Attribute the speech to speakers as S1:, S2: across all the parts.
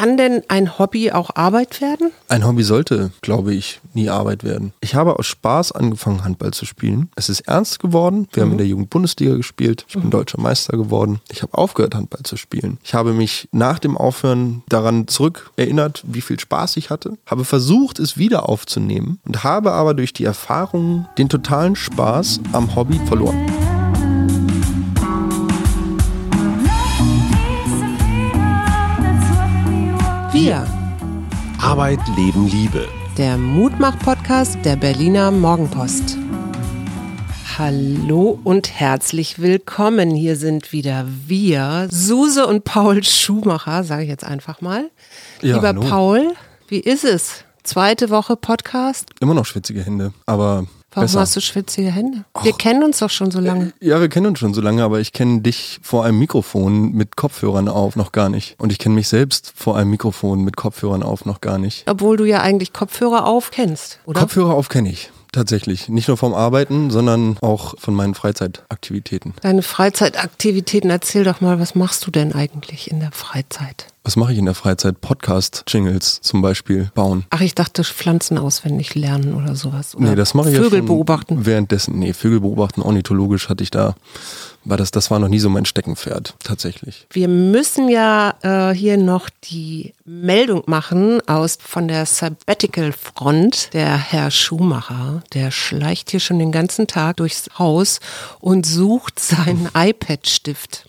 S1: Kann denn ein Hobby auch Arbeit werden?
S2: Ein Hobby sollte, glaube ich, nie Arbeit werden. Ich habe aus Spaß angefangen, Handball zu spielen. Es ist ernst geworden. Wir mhm. haben in der Jugendbundesliga gespielt. Ich bin mhm. deutscher Meister geworden. Ich habe aufgehört, Handball zu spielen. Ich habe mich nach dem Aufhören daran zurück erinnert, wie viel Spaß ich hatte. Habe versucht, es wieder aufzunehmen und habe aber durch die Erfahrung den totalen Spaß am Hobby verloren.
S1: Wir.
S3: Arbeit, Leben, Liebe.
S1: Der Mutmach-Podcast der Berliner Morgenpost. Hallo und herzlich willkommen. Hier sind wieder wir, Suse und Paul Schumacher, sage ich jetzt einfach mal. Ja, Lieber hallo. Paul, wie ist es? Zweite Woche Podcast?
S2: Immer noch schwitzige Hände, aber
S1: Warum
S2: Besser.
S1: hast du schwitzige Hände? Wir Och. kennen uns doch schon so lange.
S2: Ja, wir kennen uns schon so lange, aber ich kenne dich vor einem Mikrofon mit Kopfhörern auf noch gar nicht. Und ich kenne mich selbst vor einem Mikrofon mit Kopfhörern auf noch gar nicht.
S1: Obwohl du ja eigentlich Kopfhörer auf kennst, oder?
S2: Kopfhörer auf kenne ich. Tatsächlich. Nicht nur vom Arbeiten, sondern auch von meinen Freizeitaktivitäten.
S1: Deine Freizeitaktivitäten, erzähl doch mal, was machst du denn eigentlich in der Freizeit?
S2: Was mache ich in der Freizeit? Podcast-Jingles zum Beispiel bauen.
S1: Ach, ich dachte Pflanzen auswendig lernen oder sowas. Oder
S2: nee, das mache ich
S1: Vögel
S2: ja
S1: beobachten.
S2: Währenddessen, nee, Vögel beobachten, ornithologisch hatte ich da war das, das war noch nie so mein Steckenpferd, tatsächlich.
S1: Wir müssen ja äh, hier noch die Meldung machen aus von der Sabbatical Front. Der Herr Schumacher, der schleicht hier schon den ganzen Tag durchs Haus und sucht seinen iPad-Stift.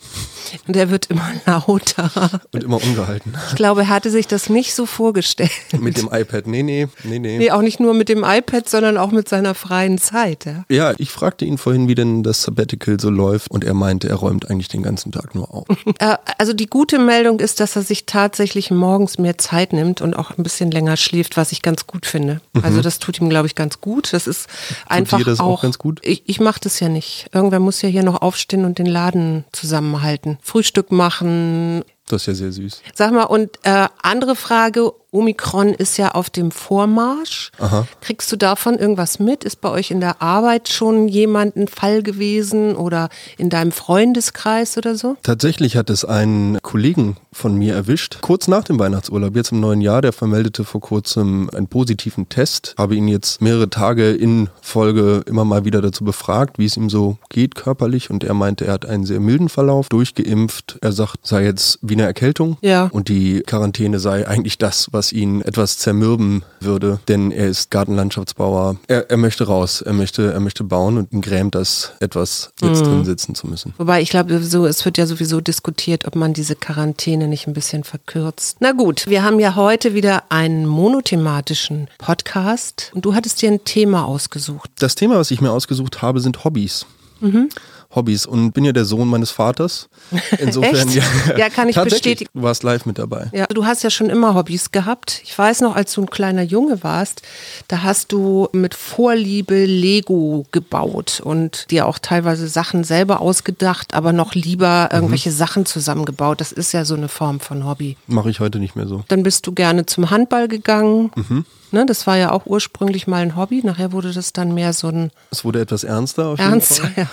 S1: Und der wird immer lauter.
S2: Und immer ungehalten.
S1: Ich glaube, er hatte sich das nicht so vorgestellt.
S2: Mit dem iPad, nee, nee, nee, nee.
S1: Nee, auch nicht nur mit dem iPad, sondern auch mit seiner freien Zeit. Ja,
S2: ja ich fragte ihn vorhin, wie denn das Sabbatical so läuft. Und und er meinte, er räumt eigentlich den ganzen Tag nur auf.
S1: Äh, also die gute Meldung ist, dass er sich tatsächlich morgens mehr Zeit nimmt und auch ein bisschen länger schläft, was ich ganz gut finde. Mhm. Also das tut ihm, glaube ich, ganz gut. Das ist tut einfach dir
S2: das
S1: auch,
S2: auch ganz gut.
S1: Ich, ich mache das ja nicht. Irgendwer muss ja hier noch aufstehen und den Laden zusammenhalten. Frühstück machen,
S2: das ist ja sehr süß.
S1: Sag mal, und äh, andere Frage, Omikron ist ja auf dem Vormarsch. Aha. Kriegst du davon irgendwas mit? Ist bei euch in der Arbeit schon jemand ein Fall gewesen oder in deinem Freundeskreis oder so?
S2: Tatsächlich hat es einen Kollegen von mir erwischt, kurz nach dem Weihnachtsurlaub, jetzt im neuen Jahr, der vermeldete vor kurzem einen positiven Test. Habe ihn jetzt mehrere Tage in Folge immer mal wieder dazu befragt, wie es ihm so geht körperlich und er meinte, er hat einen sehr milden Verlauf, durchgeimpft. Er sagt, sei jetzt wie eine Erkältung
S1: ja.
S2: und die Quarantäne sei eigentlich das, was was ihn etwas zermürben würde, denn er ist Gartenlandschaftsbauer. Er, er möchte raus, er möchte, er möchte bauen und ihn grämt das, etwas jetzt mhm. drin sitzen zu müssen.
S1: Wobei ich glaube, so, es wird ja sowieso diskutiert, ob man diese Quarantäne nicht ein bisschen verkürzt. Na gut, wir haben ja heute wieder einen monothematischen Podcast und du hattest dir ein Thema ausgesucht.
S2: Das Thema, was ich mir ausgesucht habe, sind Hobbys. Mhm. Hobbys und bin ja der Sohn meines Vaters.
S1: Insofern, ja, ja, kann ich bestätigen.
S2: Du warst live mit dabei.
S1: Ja, du hast ja schon immer Hobbys gehabt. Ich weiß noch, als du ein kleiner Junge warst, da hast du mit Vorliebe Lego gebaut und dir auch teilweise Sachen selber ausgedacht, aber noch lieber mhm. irgendwelche mhm. Sachen zusammengebaut. Das ist ja so eine Form von Hobby.
S2: Mache ich heute nicht mehr so.
S1: Dann bist du gerne zum Handball gegangen. Mhm. Ne, das war ja auch ursprünglich mal ein Hobby. Nachher wurde das dann mehr so ein.
S2: Es wurde etwas ernster auf
S1: ernster, jeden Fall. Ja.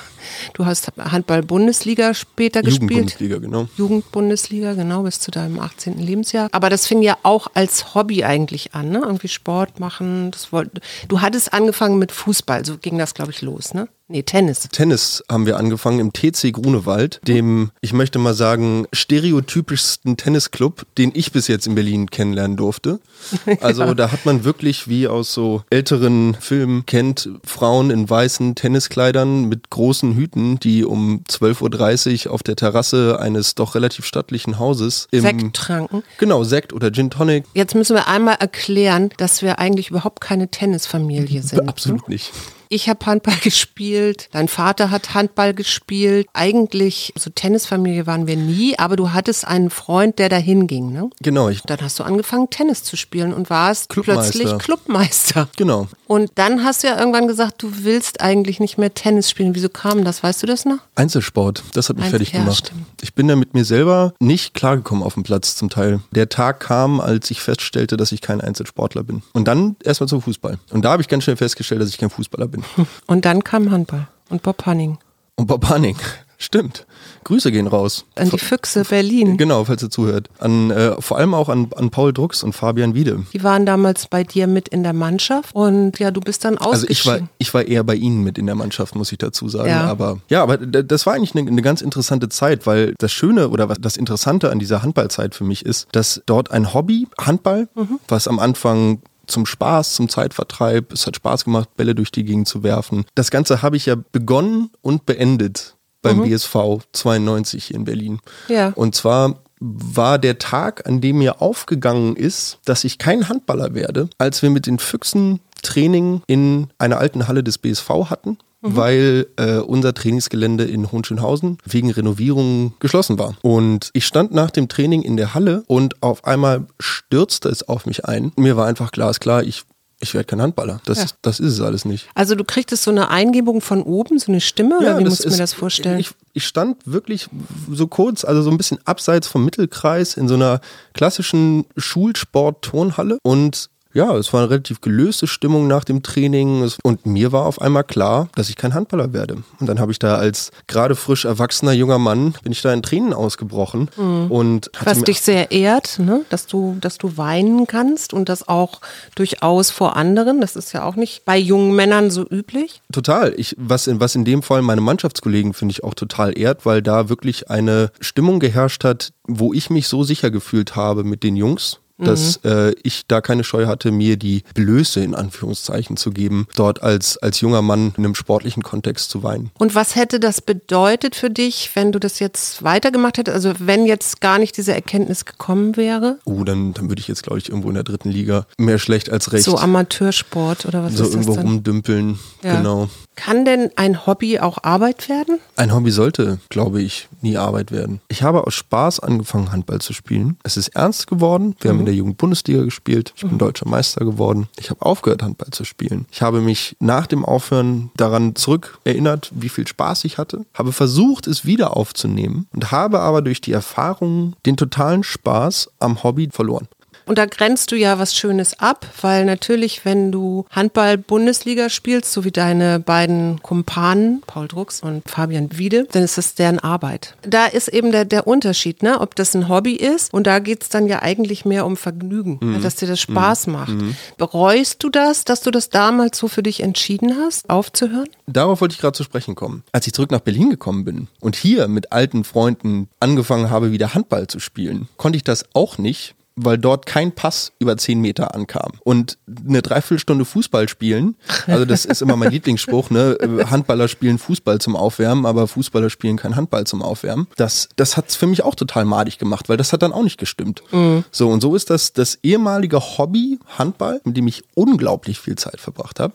S1: Du hast Handball-Bundesliga später gespielt.
S2: Jugendbundesliga, genau.
S1: Jugendbundesliga, genau, bis zu deinem 18. Lebensjahr. Aber das fing ja auch als Hobby eigentlich an, ne? Irgendwie Sport machen. Das wollt, du hattest angefangen mit Fußball, so ging das, glaube ich, los, ne? Nee, Tennis.
S2: Tennis haben wir angefangen im TC Grunewald, dem, ich möchte mal sagen, stereotypischsten Tennisclub, den ich bis jetzt in Berlin kennenlernen durfte. Also ja. da hat man wirklich, wie aus so älteren Filmen kennt, Frauen in weißen Tenniskleidern mit großen Hüten, die um 12.30 Uhr auf der Terrasse eines doch relativ stattlichen Hauses
S1: im Sekt tranken.
S2: Genau, Sekt oder Gin Tonic.
S1: Jetzt müssen wir einmal erklären, dass wir eigentlich überhaupt keine Tennisfamilie sind.
S2: Absolut nicht.
S1: Ich habe Handball gespielt, dein Vater hat Handball gespielt. Eigentlich, so Tennisfamilie waren wir nie, aber du hattest einen Freund, der dahin ging, ne?
S2: Genau. Ich
S1: dann hast du angefangen, Tennis zu spielen und warst Clubmeister. plötzlich Clubmeister.
S2: Genau.
S1: Und dann hast du ja irgendwann gesagt, du willst eigentlich nicht mehr Tennis spielen. Wieso kam das? Weißt du das noch?
S2: Einzelsport, das hat mich Einzel fertig ja, gemacht. Stimmt. Ich bin da mit mir selber nicht klargekommen auf dem Platz zum Teil. Der Tag kam, als ich feststellte, dass ich kein Einzelsportler bin. Und dann erstmal zum Fußball. Und da habe ich ganz schnell festgestellt, dass ich kein Fußballer bin bin.
S1: Und dann kam Handball und Bob Hanning.
S2: Und Bob Hanning. Stimmt. Grüße gehen raus.
S1: An die Füchse Berlin.
S2: Genau, falls ihr zuhört. An, äh, vor allem auch an, an Paul Drucks und Fabian Wiede.
S1: Die waren damals bei dir mit in der Mannschaft und ja, du bist dann ausgeschieden.
S2: Also ich war, ich war eher bei ihnen mit in der Mannschaft, muss ich dazu sagen.
S1: Ja.
S2: Aber ja, aber das war eigentlich eine, eine ganz interessante Zeit, weil das Schöne oder was das Interessante an dieser Handballzeit für mich ist, dass dort ein Hobby, Handball, was am Anfang zum Spaß, zum Zeitvertreib, es hat Spaß gemacht, Bälle durch die Gegend zu werfen. Das Ganze habe ich ja begonnen und beendet beim BSV 92 hier in Berlin.
S1: Ja.
S2: Und zwar war der Tag, an dem mir aufgegangen ist, dass ich kein Handballer werde, als wir mit den Füchsen Training in einer alten Halle des BSV hatten. Weil äh, unser Trainingsgelände in Hohenschönhausen wegen Renovierung geschlossen war. Und ich stand nach dem Training in der Halle und auf einmal stürzte es auf mich ein. Mir war einfach glasklar, ich, ich werde kein Handballer. Das,
S1: Ja.
S2: das ist es alles nicht.
S1: Also du kriegtest so eine Eingebung von oben, so eine Stimme oder wie musst du mir das vorstellen?
S2: Ich, ich stand wirklich so kurz, also so ein bisschen abseits vom Mittelkreis in so einer klassischen Schulsport-Turnhalle und ja, es war eine relativ gelöste Stimmung nach dem Training und mir war auf einmal klar, dass ich kein Handballer werde. Und dann habe ich da als gerade frisch erwachsener junger Mann, bin ich da in Tränen ausgebrochen und hatte
S1: was dich sehr ehrt, ne? dass, du, dass du weinen kannst und das auch durchaus vor anderen. Das ist ja auch nicht bei jungen Männern so üblich.
S2: Total. Ich, was, in, was in dem Fall meine Mannschaftskollegen finde ich auch total ehrt, weil da wirklich eine Stimmung geherrscht hat, wo ich mich so sicher gefühlt habe mit den Jungs, dass äh, ich da keine Scheu hatte, mir die Blöße in Anführungszeichen zu geben, dort als, als junger Mann in einem sportlichen Kontext zu weinen.
S1: Und was hätte das bedeutet für dich, wenn du das jetzt weitergemacht hättest? Also wenn jetzt gar nicht diese Erkenntnis gekommen wäre?
S2: Uh, dann, dann würde ich jetzt, glaube ich, irgendwo in der dritten Liga mehr schlecht als recht
S1: So Amateursport oder was
S2: so
S1: ist das
S2: irgendwo
S1: dann?
S2: rumdümpeln.
S1: Ja.
S2: Genau.
S1: Kann denn ein Hobby auch Arbeit werden?
S2: Ein Hobby sollte, glaube ich, nie Arbeit werden. Ich habe aus Spaß angefangen, Handball zu spielen. Es ist ernst geworden. Wir haben in der Jugendbundesliga gespielt. Ich bin deutscher Meister geworden. Ich habe aufgehört, Handball zu spielen. Ich habe mich nach dem Aufhören daran zurück erinnert, wie viel Spaß ich hatte. Habe versucht, es wieder aufzunehmen und habe aber durch die Erfahrung den totalen Spaß am Hobby verloren.
S1: Und da grenzt du ja was Schönes ab, weil natürlich, wenn du Handball-Bundesliga spielst, so wie deine beiden Kumpanen, Paul Drucks und Fabian Wiede, dann ist das deren Arbeit. Da ist eben der, der Unterschied, ne? ob das ein Hobby ist und da geht's dann ja eigentlich mehr um Vergnügen,
S2: Mhm.
S1: dass dir das Spaß macht. Bereust du das, dass du das damals so für dich entschieden hast, aufzuhören?
S2: Darauf wollte ich gerade zu sprechen kommen. Als ich zurück nach Berlin gekommen bin und hier mit alten Freunden angefangen habe, wieder Handball zu spielen, konnte ich das auch nicht, weil dort kein Pass über 10 Meter ankam. Und eine Dreiviertelstunde Fußball spielen, also das ist immer mein Lieblingsspruch, ne? Handballer spielen Fußball zum Aufwärmen, aber Fußballer spielen kein Handball zum Aufwärmen. Das, das hat es für mich auch total madig gemacht, weil das hat dann auch nicht gestimmt. So, und so ist das das ehemalige Hobby Handball, mit dem ich unglaublich viel Zeit verbracht habe.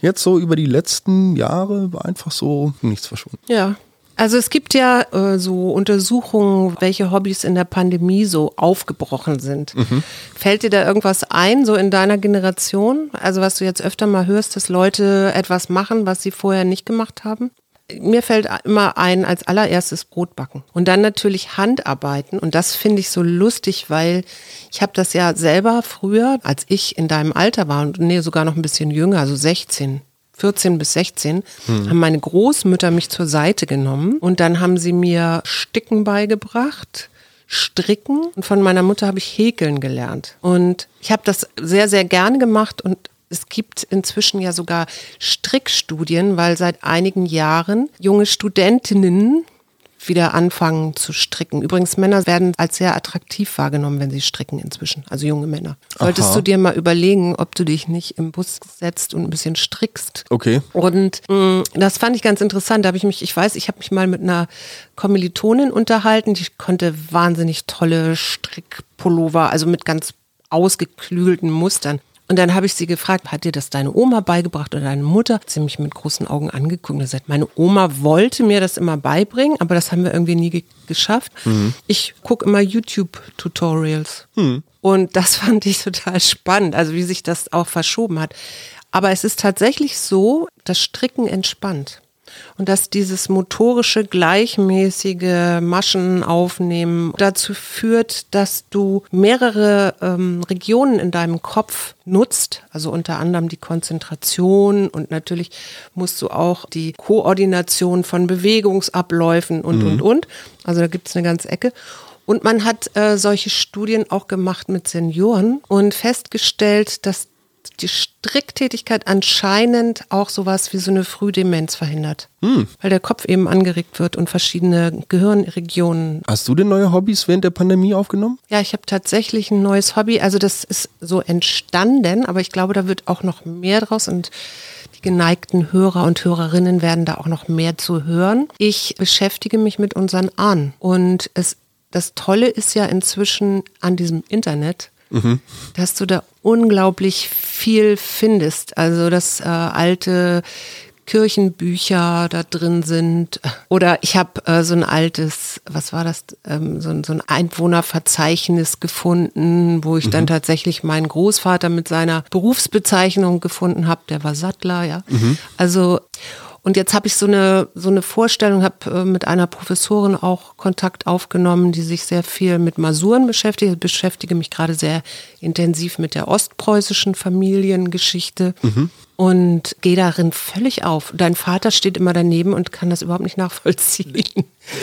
S2: Jetzt so über die letzten Jahre war einfach so nichts verschwunden.
S1: Ja. Also es gibt ja äh, so Untersuchungen, welche Hobbys in der Pandemie so aufgebrochen sind. Fällt dir da irgendwas ein, so in deiner Generation? Also was du jetzt öfter mal hörst, dass Leute etwas machen, was sie vorher nicht gemacht haben? Mir fällt immer ein, als allererstes Brot backen. Und dann natürlich Handarbeiten. Und das finde ich so lustig, weil ich habe das ja selber früher, als ich in deinem Alter war und nee, sogar noch ein bisschen jünger, also 16, 14 bis 16, haben meine Großmütter mich zur Seite genommen und dann haben sie mir Sticken beigebracht, Stricken und von meiner Mutter habe ich Häkeln gelernt. Und ich habe das sehr, sehr gerne gemacht und es gibt inzwischen ja sogar Strickstudien, weil seit einigen Jahren junge Studentinnen wieder anfangen zu stricken. Übrigens, Männer werden als sehr attraktiv wahrgenommen, wenn sie stricken inzwischen, also junge Männer. Solltest
S2: Aha.
S1: du dir mal überlegen, ob du dich nicht im Bus setzt und ein bisschen strickst.
S2: Okay.
S1: Und mh, das fand ich ganz interessant. Da habe ich mich, ich weiß, ich habe mich mal mit einer Kommilitonin unterhalten, die konnte wahnsinnig tolle Strickpullover, also mit ganz ausgeklügelten Mustern. Und dann habe ich sie gefragt, hat dir das deine Oma beigebracht oder deine Mutter? Hat sie mich mit großen Augen angeguckt und gesagt, meine Oma wollte mir das immer beibringen, aber das haben wir irgendwie nie ge geschafft. Ich gucke immer YouTube-Tutorials. Und das fand ich total spannend, also wie sich das auch verschoben hat. Aber es ist tatsächlich so, das Stricken entspannt. Und dass dieses motorische, gleichmäßige Maschen aufnehmen dazu führt, dass du mehrere ähm, Regionen in deinem Kopf nutzt, also unter anderem die Konzentration und natürlich musst du auch die Koordination von Bewegungsabläufen und, und, und. Also da gibt es eine ganze Ecke. Und man hat äh, solche Studien auch gemacht mit Senioren und festgestellt, dass die Stricktätigkeit anscheinend auch sowas wie so eine Frühdemenz verhindert. Weil der Kopf eben angeregt wird und verschiedene Gehirnregionen.
S2: Hast du denn neue Hobbys während der Pandemie aufgenommen?
S1: Ja, ich habe tatsächlich ein neues Hobby. Also das ist so entstanden, aber ich glaube, da wird auch noch mehr draus und die geneigten Hörer und Hörerinnen werden da auch noch mehr zu hören. Ich beschäftige mich mit unseren Ahnen und es, das Tolle ist ja inzwischen an diesem Internet, dass du da unglaublich viel findest. Also dass äh, alte Kirchenbücher da drin sind. Oder ich habe äh, so ein altes, was war das, ähm, so, ein- so ein Einwohnerverzeichnis gefunden, wo ich dann tatsächlich meinen Großvater mit seiner Berufsbezeichnung gefunden habe. Der war Sattler, ja. Also und jetzt habe ich so eine, so eine Vorstellung, habe äh, mit einer Professorin auch Kontakt aufgenommen, die sich sehr viel mit Masuren beschäftigt. Ich beschäftige mich gerade sehr intensiv mit der ostpreußischen Familiengeschichte und gehe darin völlig auf. Dein Vater steht immer daneben und kann das überhaupt nicht nachvollziehen.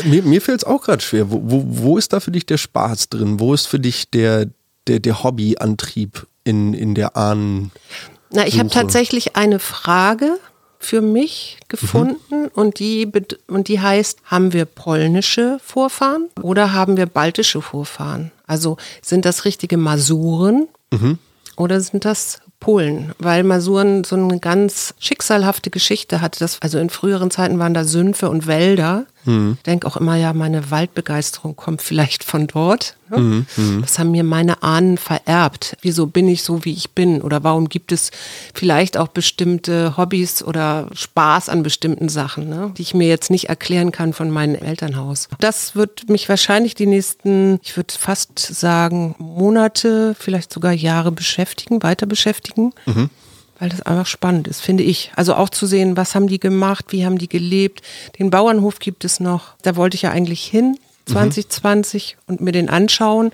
S2: Mir, mir fällt es auch gerade schwer. Wo, wo, wo ist da für dich der Spaß drin? Wo ist für dich der, der, der Hobbyantrieb in, in der Ahnen?
S1: Na, ich habe tatsächlich eine Frage für mich gefunden und, die, und die heißt, haben wir polnische Vorfahren oder haben wir baltische Vorfahren? Also sind das richtige Masuren oder sind das Polen? Weil Masuren so eine ganz schicksalhafte Geschichte hatte. Das, also in früheren Zeiten waren da Sümpfe und Wälder. Ich denke auch immer, ja, meine Waldbegeisterung kommt vielleicht von dort. Ne? Das haben mir meine Ahnen vererbt. Wieso bin ich so, wie ich bin? Oder warum gibt es vielleicht auch bestimmte Hobbys oder Spaß an bestimmten Sachen, ne? die ich mir jetzt nicht erklären kann von meinem Elternhaus? Das wird mich wahrscheinlich die nächsten, ich würde fast sagen, Monate, vielleicht sogar Jahre beschäftigen, weiter beschäftigen. Weil das einfach spannend ist, finde ich. Also auch zu sehen, was haben die gemacht, wie haben die gelebt. Den Bauernhof gibt es noch. Da wollte ich ja eigentlich hin, 2020, und mir den anschauen.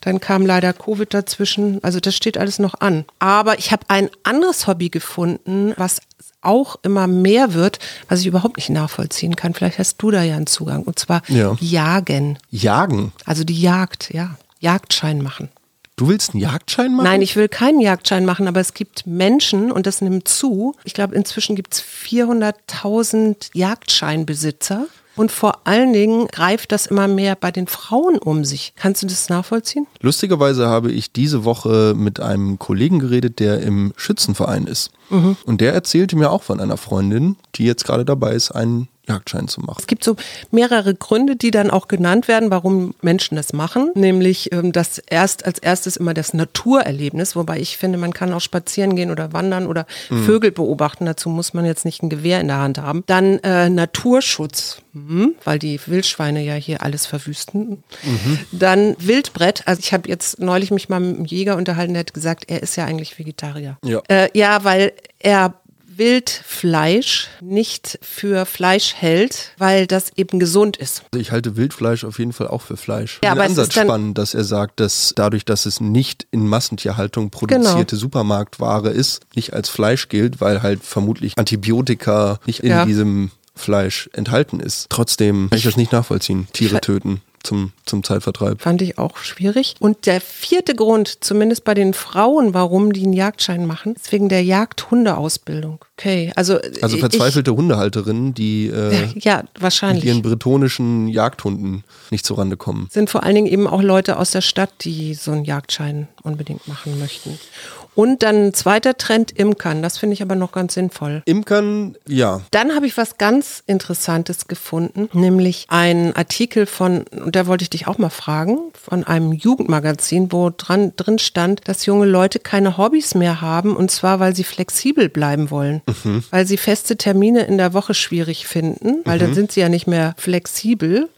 S1: Dann kam leider Covid dazwischen. Also das steht alles noch an. Aber ich habe ein anderes Hobby gefunden, was auch immer mehr wird, was ich überhaupt nicht nachvollziehen kann. Vielleicht hast du da ja einen Zugang. Und zwar
S2: Ja.
S1: Jagen.
S2: Jagen.
S1: Also die Jagd, ja. Jagdschein machen.
S2: Du willst einen Jagdschein machen?
S1: Nein, ich will keinen Jagdschein machen, aber es gibt Menschen und das nimmt zu. Ich glaube, inzwischen gibt es 400.000 Jagdscheinbesitzer. Und vor allen Dingen greift das immer mehr bei den Frauen um sich. Kannst du das nachvollziehen?
S2: Lustigerweise habe ich diese Woche mit einem Kollegen geredet, der im Schützenverein ist.
S1: Mhm.
S2: Und der erzählte mir auch von einer Freundin, die jetzt gerade dabei ist, einen Jagdschein zu machen.
S1: Es gibt so mehrere Gründe, die dann auch genannt werden, warum Menschen das machen. Nämlich ähm, das erst als erstes immer das Naturerlebnis, wobei ich finde, man kann auch spazieren gehen oder wandern oder Vögel beobachten. Dazu muss man jetzt nicht ein Gewehr in der Hand haben. Dann äh, Naturschutz, mhm, weil die Wildschweine ja hier alles verwüsten. Dann Wildbrett. Also ich habe jetzt neulich mich mal mit einem Jäger unterhalten, der hat gesagt, er ist ja eigentlich Vegetarier.
S2: Ja.
S1: Äh, ja, weil er Wildfleisch nicht für Fleisch hält, weil das eben gesund ist.
S2: Also ich halte Wildfleisch auf jeden Fall auch für Fleisch.
S1: Ja,
S2: Den
S1: aber es
S2: Ansatz
S1: ist dann-
S2: spannend, dass er sagt, dass dadurch, dass es nicht in Massentierhaltung produzierte Supermarktware ist, nicht als Fleisch gilt, weil halt vermutlich Antibiotika nicht in
S1: Ja.
S2: diesem Fleisch enthalten ist. Trotzdem kann ich das nicht nachvollziehen. Tiere töten zum, zum Zeitvertreib.
S1: Fand ich auch schwierig. Und der vierte Grund, zumindest bei den Frauen, warum die einen Jagdschein machen, ist wegen der Jagdhundeausbildung. Okay, also.
S2: Also
S1: ich-
S2: verzweifelte Hundehalterinnen, die äh,
S1: Ja,
S2: mit
S1: wahrscheinlich.
S2: ihren bretonischen Jagdhunden nicht zurande kommen.
S1: sind vor allen Dingen eben auch Leute aus der Stadt, die so einen Jagdschein unbedingt machen möchten. Und dann ein zweiter Trend, Imkern. Das finde ich aber noch ganz sinnvoll.
S2: Imkern, ja.
S1: Dann habe ich was ganz Interessantes gefunden, nämlich einen Artikel von, und da wollte ich dich auch mal fragen, von einem Jugendmagazin, wo dran, drin stand, dass junge Leute keine Hobbys mehr haben, und zwar, weil sie flexibel bleiben wollen. Weil sie feste Termine in der Woche schwierig finden, weil dann sind sie ja nicht mehr flexibel.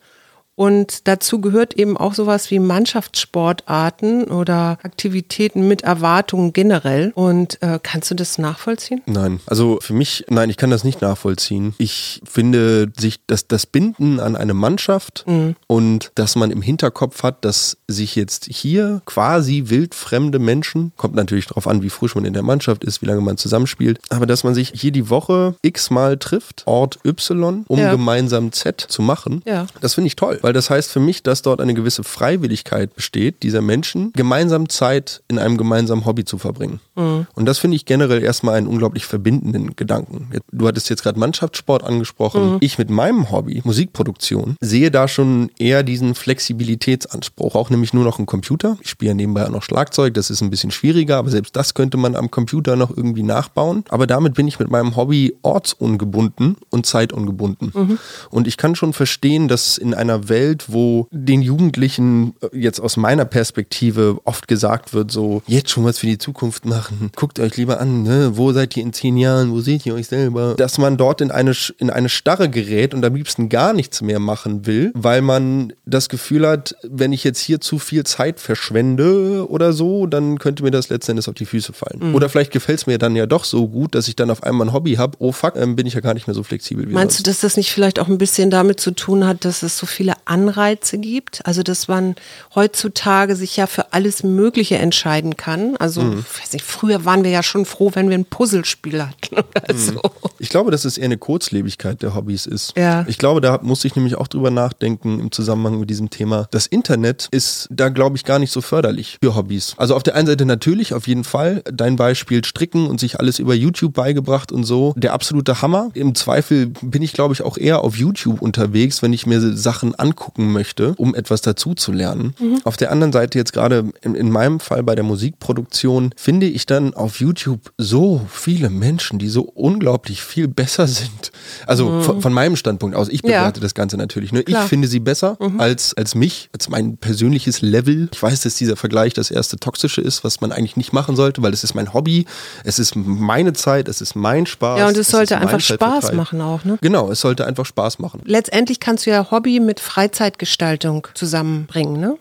S1: Und dazu gehört eben auch sowas wie Mannschaftssportarten oder Aktivitäten mit Erwartungen generell. Und äh, kannst du das nachvollziehen?
S2: Nein, also für mich, nein, ich kann das nicht nachvollziehen. Ich finde sich das, das Binden an eine Mannschaft mhm. und dass man im Hinterkopf hat, dass sich jetzt hier quasi wildfremde Menschen, kommt natürlich darauf an, wie frisch man in der Mannschaft ist, wie lange man zusammenspielt, aber dass man sich hier die Woche x-mal trifft, Ort Y, um ja. gemeinsam Z zu machen, ja. das finde ich toll, weil das heißt für mich, dass dort eine gewisse Freiwilligkeit besteht, dieser Menschen gemeinsam Zeit in einem gemeinsamen Hobby zu verbringen. Mhm. Und das finde ich generell erstmal einen unglaublich verbindenden Gedanken. Du hattest jetzt gerade Mannschaftssport angesprochen. Mhm. Ich mit meinem Hobby, Musikproduktion, sehe da schon eher diesen Flexibilitätsanspruch. Auch nämlich nur noch einen Computer. Ich spiele nebenbei auch noch Schlagzeug, das ist ein bisschen schwieriger, aber selbst das könnte man am Computer noch irgendwie nachbauen. Aber damit bin ich mit meinem Hobby ortsungebunden und zeitungebunden. Mhm. Und ich kann schon verstehen, dass in einer Welt, wo den Jugendlichen äh, jetzt aus meiner Perspektive oft gesagt wird, so jetzt schon was für die Zukunft machen, guckt euch lieber an, ne? wo seid ihr in zehn Jahren, wo seht ihr euch selber, dass man dort in eine, in eine Starre gerät und am liebsten gar nichts mehr machen will, weil man das Gefühl hat, wenn ich jetzt hier zu viel Zeit verschwende oder so, dann könnte mir das letzten Endes auf die Füße fallen. Mhm. Oder vielleicht gefällt es mir dann ja doch so gut, dass ich dann auf einmal ein Hobby habe, oh fuck, dann bin ich ja gar nicht mehr so flexibel wie
S1: Meinst
S2: sonst.
S1: du, dass das nicht vielleicht auch ein bisschen damit zu tun hat, dass es so viele Anreize gibt? Also, dass man heutzutage sich ja für alles Mögliche entscheiden kann. Also, mhm. weiß nicht, früher waren wir ja schon froh, wenn wir ein Puzzlespiel hatten oder mhm. so.
S2: Ich glaube, dass es eher eine Kurzlebigkeit der Hobbys ist.
S1: Ja.
S2: Ich glaube, da muss ich nämlich auch drüber nachdenken im Zusammenhang mit diesem Thema. Das Internet ist da, glaube ich, gar nicht so förderlich für Hobbys. Also auf der einen Seite natürlich, auf jeden Fall. Dein Beispiel Stricken und sich alles über YouTube beigebracht und so. Der absolute Hammer. Im Zweifel bin ich, glaube ich, auch eher auf YouTube unterwegs, wenn ich mir Sachen angucken möchte, um etwas dazu zu lernen. Mhm. Auf der anderen Seite jetzt gerade in, in meinem Fall bei der Musikproduktion finde ich dann auf YouTube so viele Menschen, die so unglaublich viel besser sind. Also mhm. von, von, meinem Standpunkt aus, ich bewerte ja. das Ganze natürlich. Ne? Ich finde sie besser mhm. als, als mich, als mein persönliches Level. Ich weiß, dass dieser Vergleich das erste Toxische ist, was man eigentlich nicht machen sollte, weil es ist mein Hobby, es ist meine Zeit, es ist mein Spaß.
S1: Ja, und es, sollte einfach Spaß machen auch, ne?
S2: Genau, es sollte einfach Spaß machen.
S1: Letztendlich kannst du ja Hobby mit Freizeitgestaltung zusammenbringen, ne?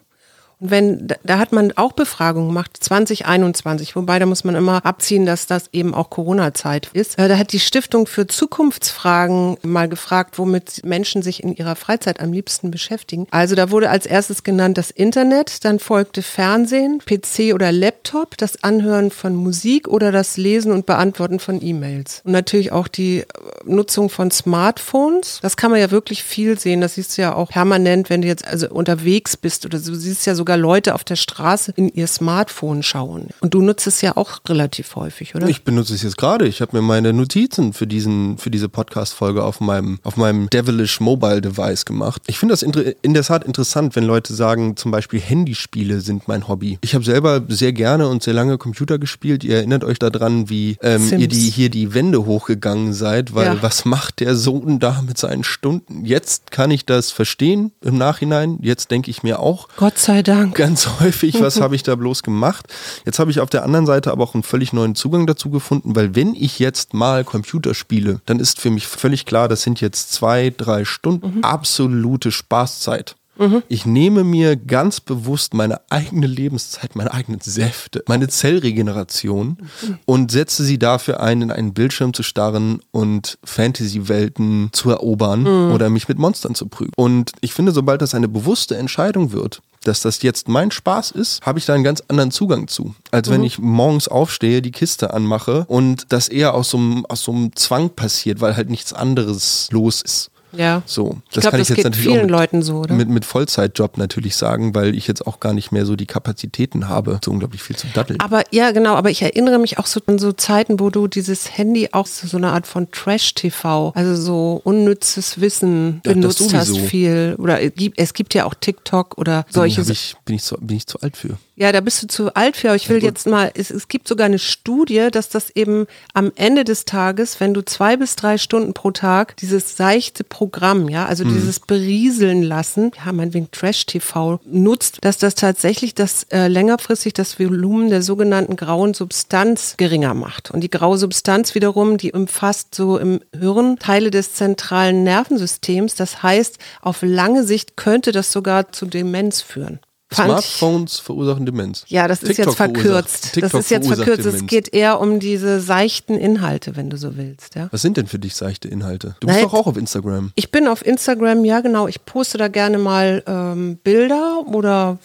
S1: Und wenn, da hat man auch Befragungen gemacht, 2021, wobei da muss man immer abziehen, dass das eben auch Corona-Zeit ist. Äh, da hat die Stiftung für Zukunftsfragen mal gefragt, womit Menschen sich in ihrer Freizeit am liebsten beschäftigen. Also da wurde als erstes genannt das Internet, dann folgte Fernsehen, PC oder Laptop, das Anhören von Musik oder das Lesen und Beantworten von E-Mails. Und natürlich auch die äh, Nutzung von Smartphones. Das kann man ja wirklich viel sehen. Das siehst du ja auch permanent, wenn du jetzt also unterwegs bist oder. Du siehst ja so sogar Leute auf der Straße in ihr Smartphone schauen. Und du nutzt es ja auch relativ häufig, oder?
S2: Ich benutze es jetzt gerade. Ich habe mir meine Notizen für diesen, für diese Podcast-Folge auf meinem, auf meinem Devilish Mobile Device gemacht. Ich finde das in der Tat interessant, wenn Leute sagen, zum Beispiel Handyspiele sind mein Hobby. Ich habe selber sehr gerne und sehr lange Computer gespielt. Ihr erinnert euch daran, wie ähm, ihr die, hier die Wände hochgegangen seid, weil ja. was macht der Sohn da mit seinen Stunden? Jetzt kann ich das verstehen im Nachhinein. Jetzt denke ich mir auch.
S1: Gott sei Dank.
S2: Dank. Ganz häufig, was habe ich da bloß gemacht? Jetzt habe ich auf der anderen Seite aber auch einen völlig neuen Zugang dazu gefunden, weil wenn ich jetzt mal Computer spiele, dann ist für mich völlig klar, das sind jetzt zwei, drei Stunden mhm. absolute Spaßzeit. Mhm. Ich nehme mir ganz bewusst meine eigene Lebenszeit, meine eigenen Säfte, meine Zellregeneration mhm. und setze sie dafür ein, in einen Bildschirm zu starren und Fantasy-Welten zu erobern mhm. oder mich mit Monstern zu prügeln. Und ich finde, sobald das eine bewusste Entscheidung wird, dass das jetzt mein Spaß ist, habe ich da einen ganz anderen Zugang zu. Als wenn mhm. ich morgens aufstehe, die Kiste anmache und das eher aus so, einem, aus so einem Zwang passiert, weil halt nichts anderes los ist.
S1: Ja.
S2: So,
S1: das glaub, kann ich das jetzt natürlich vielen auch mit, so?
S2: Mit, mit Vollzeitjob natürlich sagen, weil ich jetzt auch gar nicht mehr so die Kapazitäten habe, so unglaublich viel zu datteln.
S1: Aber ja, genau, aber ich erinnere mich auch so an so Zeiten, wo du dieses Handy auch so eine Art von Trash-TV, also so unnützes Wissen ja, benutzt hast viel. Oder es gibt ja auch TikTok oder solche
S2: bin ich, bin ich, zu, bin ich zu alt für.
S1: Ja, da bist du zu alt für. Aber ich will jetzt mal, es, es gibt sogar eine Studie, dass das eben am Ende des Tages, wenn du zwei bis drei Stunden pro Tag dieses seichte Programm, ja, also dieses Berieseln lassen, ja, meinetwegen Trash-TV nutzt, dass das tatsächlich das äh, längerfristig das Volumen der sogenannten grauen Substanz geringer macht. Und die graue Substanz wiederum, die umfasst so im Hirn Teile des zentralen Nervensystems. Das heißt, auf lange Sicht könnte das sogar zu Demenz führen.
S2: Smartphones verursachen Demenz.
S1: ja, das ist
S2: TikTok
S1: jetzt verkürzt. das ist jetzt verkürzt. Es
S2: Demenz.
S1: geht eher um diese seichten Inhalte, wenn du so willst. Ja.
S2: Was sind denn für dich seichte Inhalte? Du
S1: Na,
S2: bist doch auch auf Instagram.
S1: Ich bin auf Instagram, ja genau. Ich poste da gerne mal ähm, Bilder oder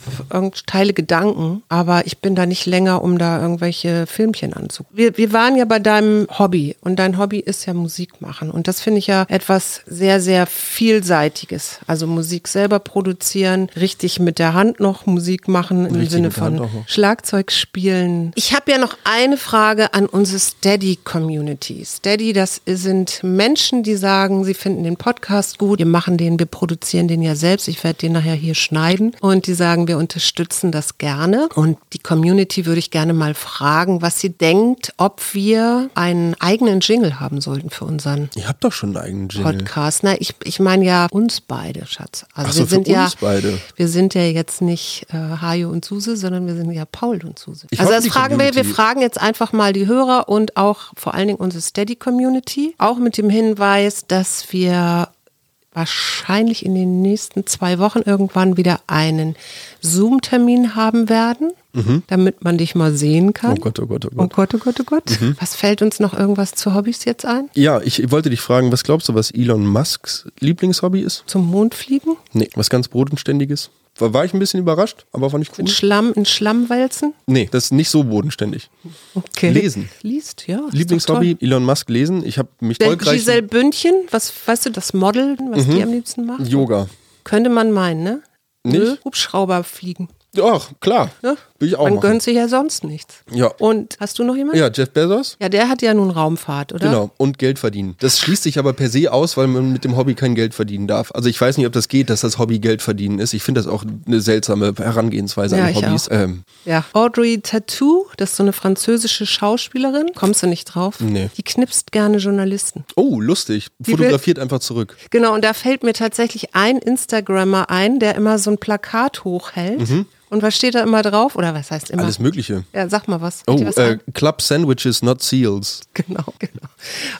S1: Teile Gedanken, aber ich bin da nicht länger, um da irgendwelche Filmchen anzugucken. Wir, wir waren ja bei deinem Hobby und dein Hobby ist ja Musik machen und das finde ich ja etwas sehr, sehr vielseitiges. Also Musik selber produzieren, richtig mit der Hand noch Musik machen im
S2: Richtig
S1: Sinne von
S2: noch.
S1: Schlagzeug spielen. Ich habe ja noch eine Frage an unsere Steady-Community. Steady, das sind Menschen, die sagen, sie finden den Podcast gut, wir machen den, wir produzieren den ja selbst, ich werde den nachher hier schneiden und die sagen, wir unterstützen das gerne und die Community würde ich gerne mal fragen, was sie denkt, ob wir einen eigenen Jingle haben sollten für unseren
S2: Ihr habt doch schon einen eigenen Jingle.
S1: Podcast. Na, ich, ich meine ja uns beide, Schatz. Also
S2: so,
S1: wir sind ja,
S2: beide.
S1: wir sind ja jetzt nicht äh, Hajo und Suse, sondern wir sind ja Paul und Suse.
S2: Ich
S1: also das fragen wir, wir
S2: Community-
S1: fragen jetzt einfach mal die Hörer und auch vor allen Dingen unsere Steady-Community. Auch mit dem Hinweis, dass wir wahrscheinlich in den nächsten zwei Wochen irgendwann wieder einen Zoom-Termin haben werden, damit man dich mal sehen kann.
S2: Mhm. Oh Gott, oh Gott, oh
S1: Oh
S2: Gott. Mhm.
S1: Gott, oh Gott, oh Gott. Was fällt uns noch irgendwas zu Hobbys jetzt ein?
S2: Ja, ich wollte dich fragen, was glaubst du, was Elon Musks Lieblingshobby ist?
S1: Zum Mond fliegen?
S2: Nee, was ganz bodenständiges. War, ich ein bisschen überrascht, aber fand ich cool.
S1: In Schlamm, in Schlamm wälzen?
S2: Nee, das ist nicht so bodenständig.
S1: Okay.
S2: Lesen.
S1: Liest, ja.
S2: Lieblingshobby, Elon Musk lesen. Ich habe mich
S1: toll.
S2: erfolgreich
S1: Giselle Bündchen, was weißt du, das Model, was die am liebsten macht?
S2: Yoga.
S1: Könnte man meinen, ne?
S2: Nicht?
S1: Hubschrauber fliegen.
S2: Ach, klar.
S1: Ne?
S2: Will ich auch
S1: Man
S2: machen.
S1: gönnt sich ja sonst nichts.
S2: Ja.
S1: Und hast du noch jemanden?
S2: Ja, Jeff Bezos.
S1: Ja, der hat ja nun Raumfahrt, oder?
S2: Genau, und Geld verdienen. Das schließt sich aber per se aus, weil man mit dem Hobby kein Geld verdienen darf. Also ich weiß nicht, ob das geht, dass das Hobby Geld verdienen ist. Ich finde das auch eine seltsame Herangehensweise
S1: Ja,
S2: an Hobbys. Ähm,
S1: Ja. Audrey Tattoo, das ist so eine französische Schauspielerin. Kommst du nicht drauf?
S2: Nee.
S1: Die knipst gerne Journalisten.
S2: oh, lustig.
S1: will-
S2: Fotografiert einfach zurück.
S1: Genau, und da fällt mir tatsächlich ein Instagrammer ein, der immer so ein Plakat hochhält. Und was steht da immer drauf? Oder was heißt immer?
S2: Alles Mögliche.
S1: Ja, sag mal was.
S2: Oh,
S1: was
S2: äh? Club Sandwiches, not Seals.
S1: Genau, genau.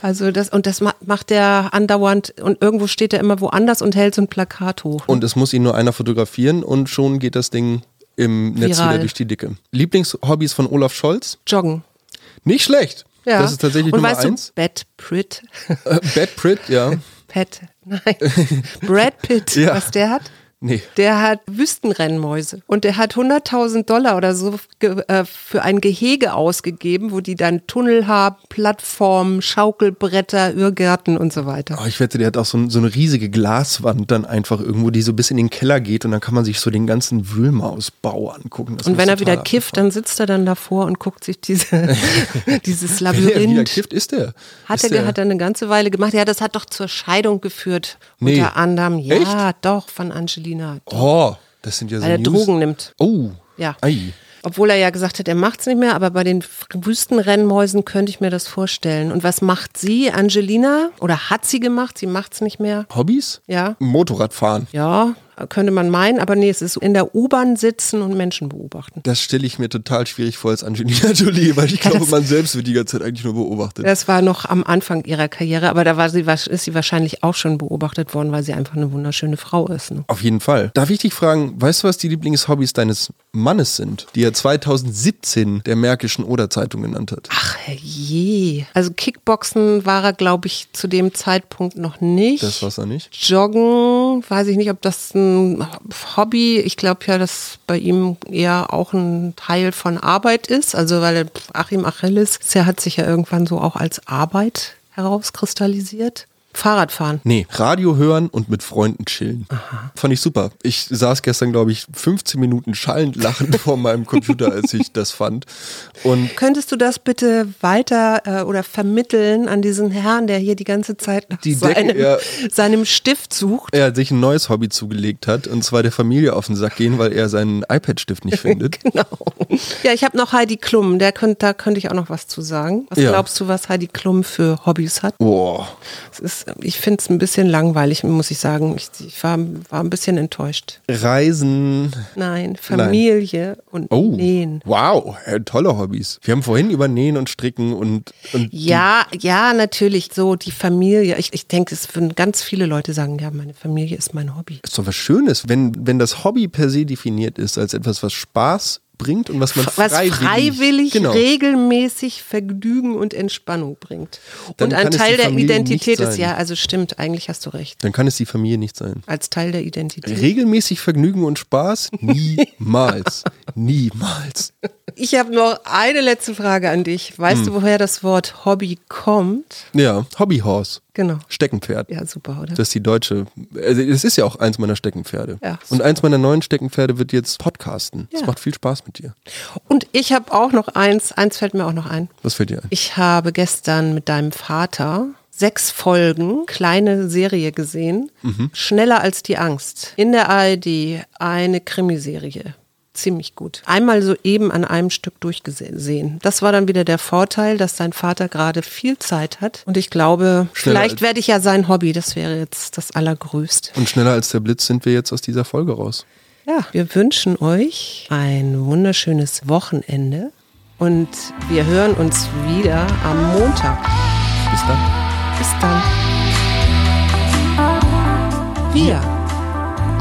S1: Also das, und das ma- macht der andauernd und irgendwo steht er immer woanders und hält so ein Plakat hoch.
S2: Und es muss ihn nur einer fotografieren und schon geht das Ding im Netz
S1: Viral.
S2: wieder durch die Dicke. Lieblingshobbys von Olaf Scholz?
S1: Joggen.
S2: Nicht schlecht.
S1: Ja.
S2: Das ist tatsächlich
S1: und
S2: Nummer
S1: weißt
S2: eins.
S1: Du, Bad Pitt.
S2: Äh, Bad Prit, ja.
S1: Pat, nein. Brad Pitt,
S2: Ja.
S1: was der hat?
S2: Nee.
S1: Der hat Wüstenrennmäuse und der hat 100.000 Dollar oder so äh, für ein Gehege ausgegeben, wo die dann Tunnel haben, Plattformen, Schaukelbretter, Irrgärten und so weiter.
S2: Oh, ich wette, der hat auch so, so eine riesige Glaswand dann einfach irgendwo, die so bis in den Keller geht und dann kann man sich so den ganzen Wühlmausbau angucken. Das
S1: Und wenn er wieder kifft, dann sitzt er dann davor und guckt sich diese, dieses
S2: abgefahren. Wenn er wieder
S1: Labyrinth.
S2: kifft, ist der.
S1: Hat
S2: ist
S1: er,
S2: der.
S1: hat er eine ganze Weile gemacht. Ja, das hat doch zur Scheidung geführt.
S2: Nee.
S1: Unter anderem. Ja, doch, von Angelina.
S2: Oh, das sind ja so
S1: Weil er
S2: News.
S1: Drogen nimmt.
S2: Oh,
S1: Ja.
S2: ei.
S1: Obwohl er ja gesagt hat, er macht's nicht mehr, aber bei den Wüstenrennmäusen könnte ich mir das vorstellen. Und was macht sie, Angelina? Oder hat sie gemacht? Sie macht's nicht mehr.
S2: Hobbys?
S1: Ja.
S2: Motorradfahren.
S1: Ja, könnte man meinen, aber nee, es ist in der U-Bahn sitzen und Menschen beobachten.
S2: Das stelle ich mir total schwierig vor als Angelina Jolie, weil ich glaube, man selbst wird die ganze Zeit eigentlich nur beobachtet.
S1: Das war noch am Anfang ihrer Karriere, aber da war sie, ist sie wahrscheinlich auch schon beobachtet worden, weil sie einfach eine wunderschöne Frau ist. Ne?
S2: Auf jeden Fall. Darf ich dich fragen, weißt du, was die Lieblingshobbys deines Mannes sind, die er 2017 der Märkischen Oder-Zeitung genannt hat?
S1: Ach je. Also Kickboxen war er, glaube ich, zu dem Zeitpunkt noch nicht.
S2: Das war's er nicht.
S1: Joggen, weiß ich nicht, ob das ein Hobby, ich glaube ja, dass bei ihm eher auch ein Teil von Arbeit ist. Also weil Achim Achilles, der hat sich ja irgendwann so auch als Arbeit herauskristallisiert. Fahrradfahren.
S2: Nee, Radio hören und mit Freunden chillen. Fand ich super. Ich saß gestern, glaube ich, 15 Minuten schallend lachend vor meinem Computer, als ich das fand. Und
S1: Könntest du das bitte weiter äh, oder vermitteln an diesen Herrn, der hier die ganze Zeit nach seinem,
S2: ja.
S1: seinem Stift sucht?
S2: er sich ein neues Hobby zugelegt hat, und zwar der Familie auf den Sack gehen, weil er seinen iPad-Stift nicht findet.
S1: Genau. Ja, ich habe noch Heidi Klum, der könnt, da könnte ich auch noch was zu sagen. Was
S2: Ja.
S1: glaubst du, was Heidi Klum für Hobbys hat?
S2: Boah.
S1: Es ist, ich finde es ein bisschen langweilig, muss ich sagen. Ich, ich war, war ein bisschen enttäuscht.
S2: Reisen.
S1: Nein, Familie und
S2: Oh.
S1: Nähen.
S2: Wow, äh, tolle Hobbys. Wir haben vorhin über Nähen und Stricken und, und
S1: Ja, ja, natürlich, so die Familie. Ich, ich denke, es würden ganz viele Leute sagen, ja, meine Familie ist mein Hobby.
S2: ist doch was Schönes, wenn, wenn das Hobby per se definiert ist als etwas, was Spaß bringt und was man
S1: Was
S2: freiwillig,
S1: freiwillig,
S2: genau.
S1: regelmäßig Vergnügen und Entspannung bringt.
S2: Dann
S1: und ein Teil der Identität ist, ja, also stimmt, eigentlich hast du recht.
S2: Dann kann es die Familie nicht sein.
S1: Als Teil der Identität.
S2: Regelmäßig Vergnügen und Spaß? Niemals. Niemals.
S1: Ich habe noch eine letzte Frage an dich. Weißt
S2: Hm.
S1: du, woher das Wort Hobby kommt?
S2: Ja, Hobbyhorse.
S1: Genau.
S2: Steckenpferd.
S1: Ja, super, oder?
S2: Das ist die deutsche. Also es ist ja auch eins meiner Steckenpferde.
S1: Ja.
S2: Und eins meiner neuen Steckenpferde wird jetzt Podcasten. Es
S1: Ja.
S2: macht viel Spaß mit dir.
S1: Und ich habe auch noch eins, eins fällt mir auch noch ein.
S2: Was fällt dir ein?
S1: Ich habe gestern mit deinem Vater sechs Folgen, kleine Serie gesehen. Schneller als die Angst. In der ARD eine Krimiserie. Ziemlich gut. Einmal so eben an einem Stück durchgesehen. Das war dann wieder der Vorteil, dass dein Vater gerade viel Zeit hat. Und ich glaube,
S2: Schneller
S1: vielleicht werde ich ja sein Hobby. Das wäre jetzt das Allergrößte.
S2: Und schneller als der Blitz sind wir jetzt aus dieser Folge raus.
S1: Ja, wir wünschen euch ein wunderschönes Wochenende. Und wir hören uns wieder am Montag.
S2: Bis dann.
S1: Bis dann. Wir,